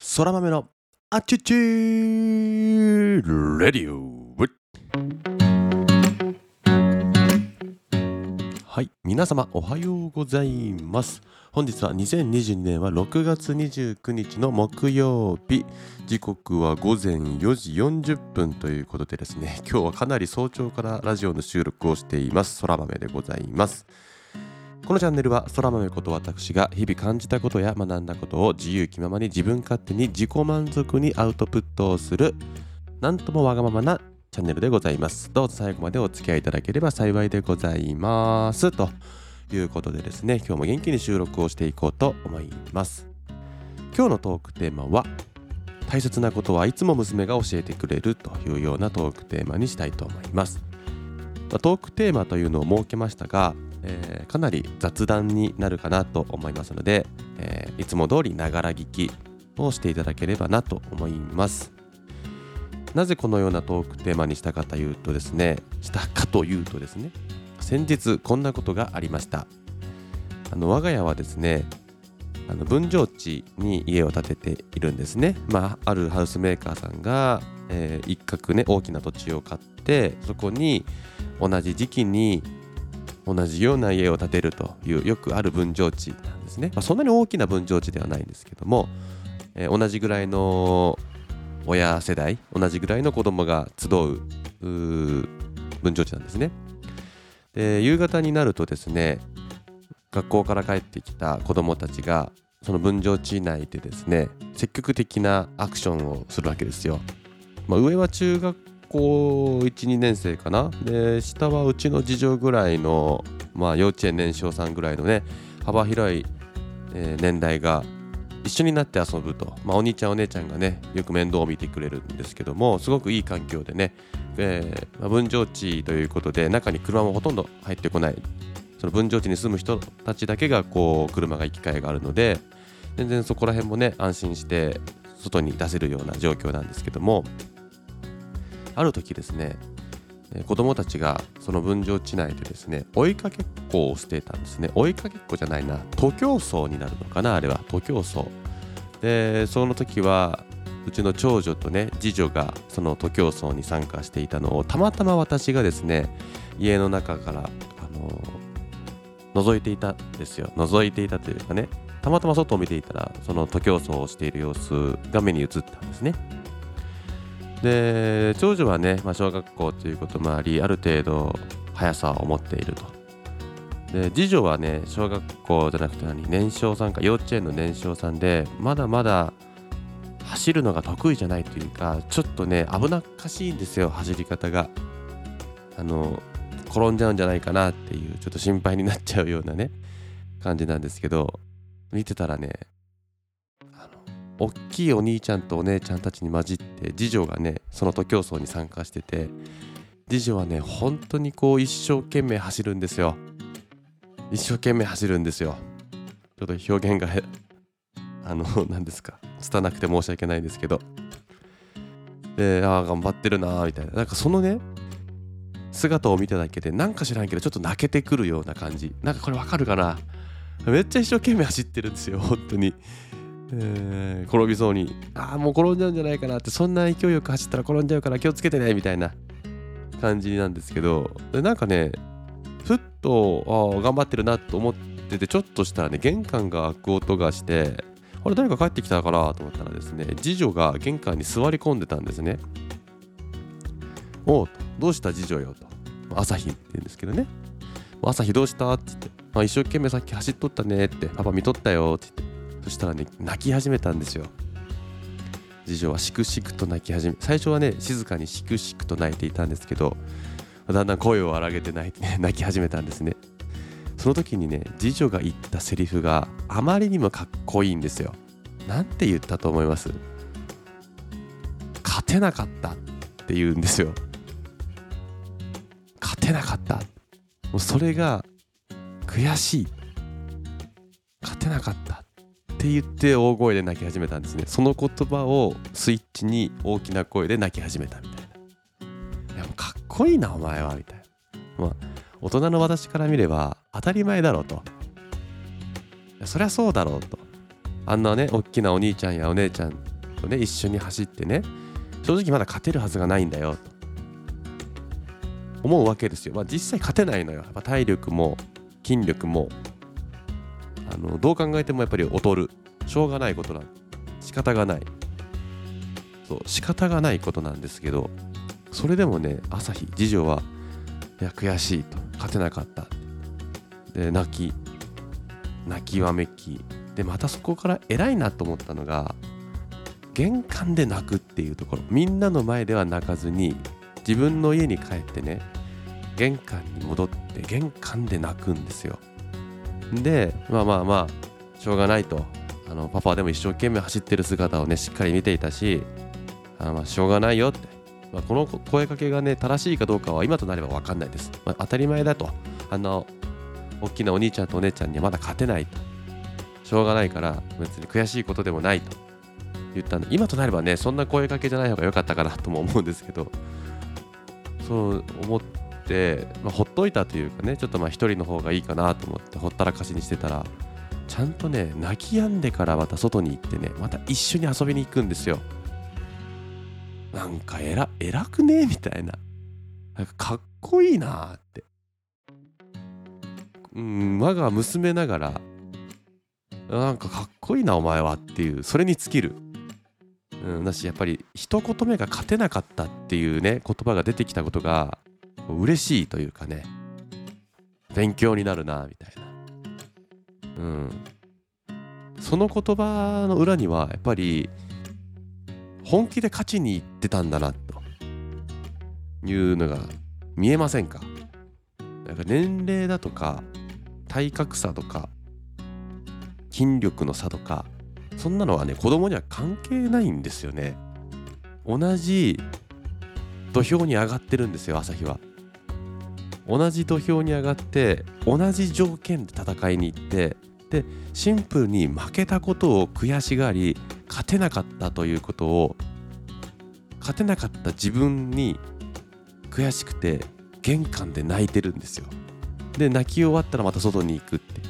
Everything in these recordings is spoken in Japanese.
空豆のあちちーレディオ。はい。皆様おはようございます。本日は2022年は6月29日の木曜日。時刻は午前4時40分ということでですね今日はかなり早朝からラジオの収録をしています。空豆でございます。このチャンネルは空豆こと私が日々感じたことや学んだことを自由気ままに自分勝手に自己満足にアウトプットをするなんともわがままなチャンネルでございます。どうぞ最後までお付き合いいただければ幸いでございます。ということでですね今日も元気に収録をしていこうと思います。今日のトークテーマは大切なことはいつも娘が教えてくれるというようなトークテーマにしたいと思います。トークテーマというのを設けましたがえー、かなり雑談になるかなと思いますので、えー、いつも通りながら聞きをしていただければなと思います。なぜこのようなトークテーマにしたかというとですねしたかというとですね先日こんなことがありました。あの我が家はですねあの分譲地に家を建てているんですね、まあ、あるハウスメーカーさんが、えー、一角ね大きな土地を買ってそこに同じ時期に同じような家を建てるというよくある分譲地なんですね、まあ、そんなに大きな分譲地ではないんですけども、えー、同じぐらいの親世代同じぐらいの子供が集う分譲地なんですね。で夕方になるとですね学校から帰ってきた子供たちがその分譲地内でですね積極的なアクションをするわけですよ、まあ、上は中学校12年生かな？で下はうちの次女ぐらいの、まあ、幼稚園年少さんぐらいのね幅広い、えー、年代が一緒になって遊ぶと、まあ、お兄ちゃんお姉ちゃんがねよく面倒を見てくれるんですけどもすごくいい環境でね、えーまあ、分譲地ということで中に車もほとんど入ってこない。その分譲地に住む人たちだけがこう車が行き交いがあるので全然そこら辺もね安心して外に出せるような状況なんですけども。ある時ですね子供たちがその分譲地内でですね追いかけっこをしていたんですね。追いかけっこじゃないな徒競走になるのかなあれは。徒競走。でその時はうちの長女とね次女がその徒競走に参加していたのをたまたま私がですね家の中からあの覗いていたんですよ。覗いていたというかねたまたま外を見ていたらその徒競走をしている様子が目に映ったんですね。で長女はね、まあ、小学校ということもありある程度速さを持っていると。で次女はね小学校じゃなくて何年少さんか幼稚園の年少さんでまだまだ走るのが得意じゃないというかちょっとね危なっかしいんですよ走り方が。あの転んじゃうんじゃないかなっていうちょっと心配になっちゃうようなね感じなんですけど見てたらね大きいお兄ちゃんとお姉ちゃんたちに混じって次女がねその徒競走に参加してて次女はね本当にこう一生懸命走るんですよ。一生懸命走るんですよ。ちょっと表現があの何ですか拙くて申し訳ないんですけど。でああ頑張ってるなーみたいな。なんかそのね姿を見ただけでなんか知らんけどちょっと泣けてくるような感じ。なんかこれわかるかな？めっちゃ一生懸命走ってるんですよ本当に。えー、転びそうに。ああもう転んじゃうんじゃないかなってそんな勢いよく走ったら転んじゃうから気をつけてねみたいな感じなんですけど。なんかねふっとあ頑張ってるなと思っててちょっとしたらね玄関が開く音がしてあれ誰か帰ってきたかなと思ったらですね次女が玄関に座り込んでたんですね。おうどうした次女よと。朝日って言うんですけどね。朝日どうしたって言って、まあ、一生懸命さっき走っとったねってパパ見とったよって言って。そしたらね泣き始めたんですよ。次女はしくしくと泣き始め最初はね静かにしくしくと泣いていたんですけどだんだん声を荒げて泣いて、ね、泣き始めたんですね。その時にね次女が言ったセリフがあまりにもかっこいいんですよ。なんて言ったと思います？勝てなかったって言うんですよ。勝てなかった。もうそれが悔しい。勝てなかった。って言って大声で泣き始めたんですね。その言葉をスイッチに大きな声で泣き始めたみたいな。いやもうかっこいいなお前はみたいな。まあ大人の私から見れば当たり前だろうと。そりゃそうだろうと。あんなね大きなお兄ちゃんやお姉ちゃんとね一緒に走ってね正直まだ勝てるはずがないんだよと。思うわけですよ、まあ、実際勝てないのよ。やっぱ体力も筋力も。のどう考えてもやっぱり劣る。しょうがないことなん仕方がない。そう仕方がないことなんですけどそれでもね朝日次女はいや悔しいと。勝てなかった。で泣き。泣きわめき。でまたそこから偉いなと思ったのが玄関で泣くっていうところ。みんなの前では泣かずに自分の家に帰ってね玄関に戻って玄関で泣くんですよ。でまあまあまあしょうがないと。あのパパでも一生懸命走ってる姿をねしっかり見ていたしあまあしょうがないよって、まあ、この声かけがね正しいかどうかは今となれば分かんないです、まあ、当たり前だと。あの大きなお兄ちゃんとお姉ちゃんにはまだ勝てないと。しょうがないから別に悔しいことでもないと。言ったんで今となればねそんな声かけじゃない方が良かったかなとも思うんですけど。そう思って、まあ、ほっといたというかねちょっとまあ一人の方がいいかなと思ってほったらかしにしてたらちゃんとね泣き止んでからまた外に行ってねまた一緒に遊びに行くんですよ。なんか偉偉くね？みたいな。なんかかっこいいなって。うん我が娘ながらなんかかっこいいなお前はっていうそれに尽きる。うん、だしやっぱり一言目が勝てなかったっていうね言葉が出てきたことが嬉しいというかね。勉強になるなみたいな。うん。その言葉の裏にはやっぱり本気で勝ちにいってたんだなと。いうのが見えませんか？なんか年齢だとか体格差とか筋力の差とかそんなのはね子供には関係ないんですよね。同じ土俵に上がってるんですよ朝日は。同じ土俵に上がって同じ条件で戦いに行ってでシンプルに負けたことを悔しがり勝てなかったということを勝てなかった自分に悔しくて玄関で泣いてるんですよ。で泣き終わったらまた外に行くって。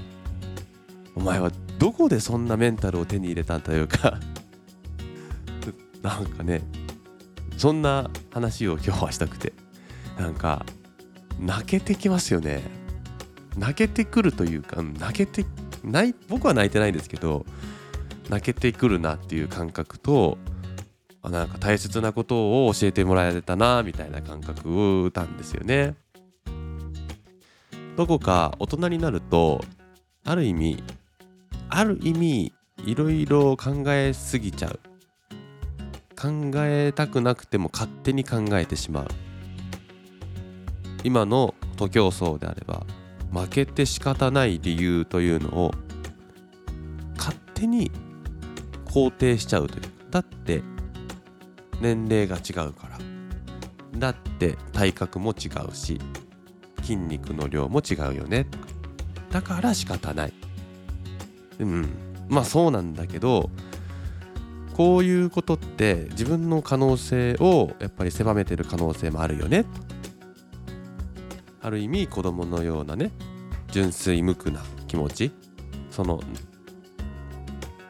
お前はどこでそんなメンタルを手に入れたんだというか。なんかねそんな話を今日はしたくて。なんか泣けてきますよね。泣けてくるというか泣けてない僕は泣いてないんですけど泣けてくるなっていう感覚となんか大切なことを教えてもらえたなみたいな感覚を歌うんですよね。どこか大人になるとある意味ある意味いろいろ考えすぎちゃう。考えたくなくても勝手に考えてしまう。今の徒競走であれば負けて仕方ない理由というのを勝手に肯定しちゃうという。だって年齢が違うから。だって体格も違うし筋肉の量も違うよね。だから仕方ない。うん。まあそうなんだけどこういうことって自分の可能性をやっぱり狭めてる可能性もあるよね。ある意味子供のようなね純粋無垢な気持ち。その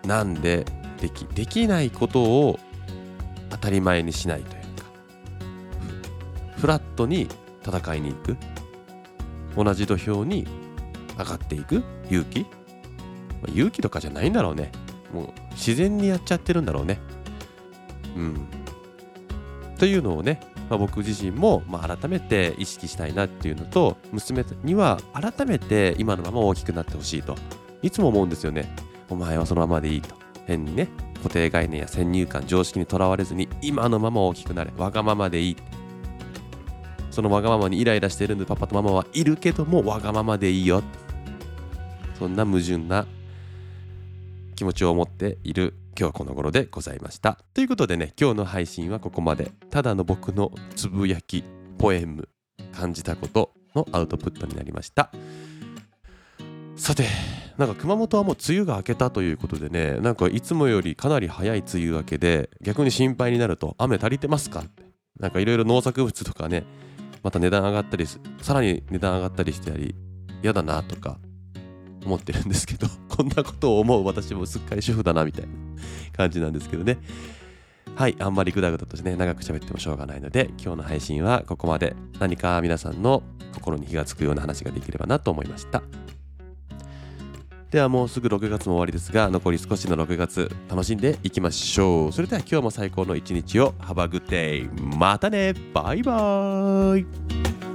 なんでできできないことを当たり前にしないというか。フラットに戦いに行く。同じ土俵に上がっていく勇気。まあ、勇気とかじゃないんだろうね。もう自然にやっちゃってるんだろうね。うん。というのをね、まあ、僕自身もまあ改めて意識したいなっていうのと娘には改めて今のまま大きくなってほしいといつも思うんですよね。お前はそのままでいいと。変にね固定概念や先入観常識にとらわれずに今のまま大きくなれ。わがままでいい。そのわがままにイライラしてるんでパパとママはいるけどもわがままでいいよ。そんな矛盾な気持ちを持っている今日はこの頃でございました。ということでね、今日の配信はここまで。ただの僕のつぶやき、ポエム、感じたことのアウトプットになりました。さて、なんか熊本はもう梅雨が明けたということでね、なんかいつもよりかなり早い梅雨明けで、逆に心配になると、雨足りてますかって。なんかいろいろ農作物とかね、また値段上がったり、さらに値段上がったりしてやり、嫌だなとか、思ってるんですけどこんなことを思う私もすっかり主婦だなみたいな感じなんですけどね。はいあんまりグダグダとしてね長く喋ってもしょうがないので今日の配信はここまで。何か皆さんの心に火がつくような話ができればなと思いました。ではもうすぐ6月も終わりですが残り少しの6月楽しんでいきましょう。それでは今日も最高の一日を Have a good day またね。バイバーイ。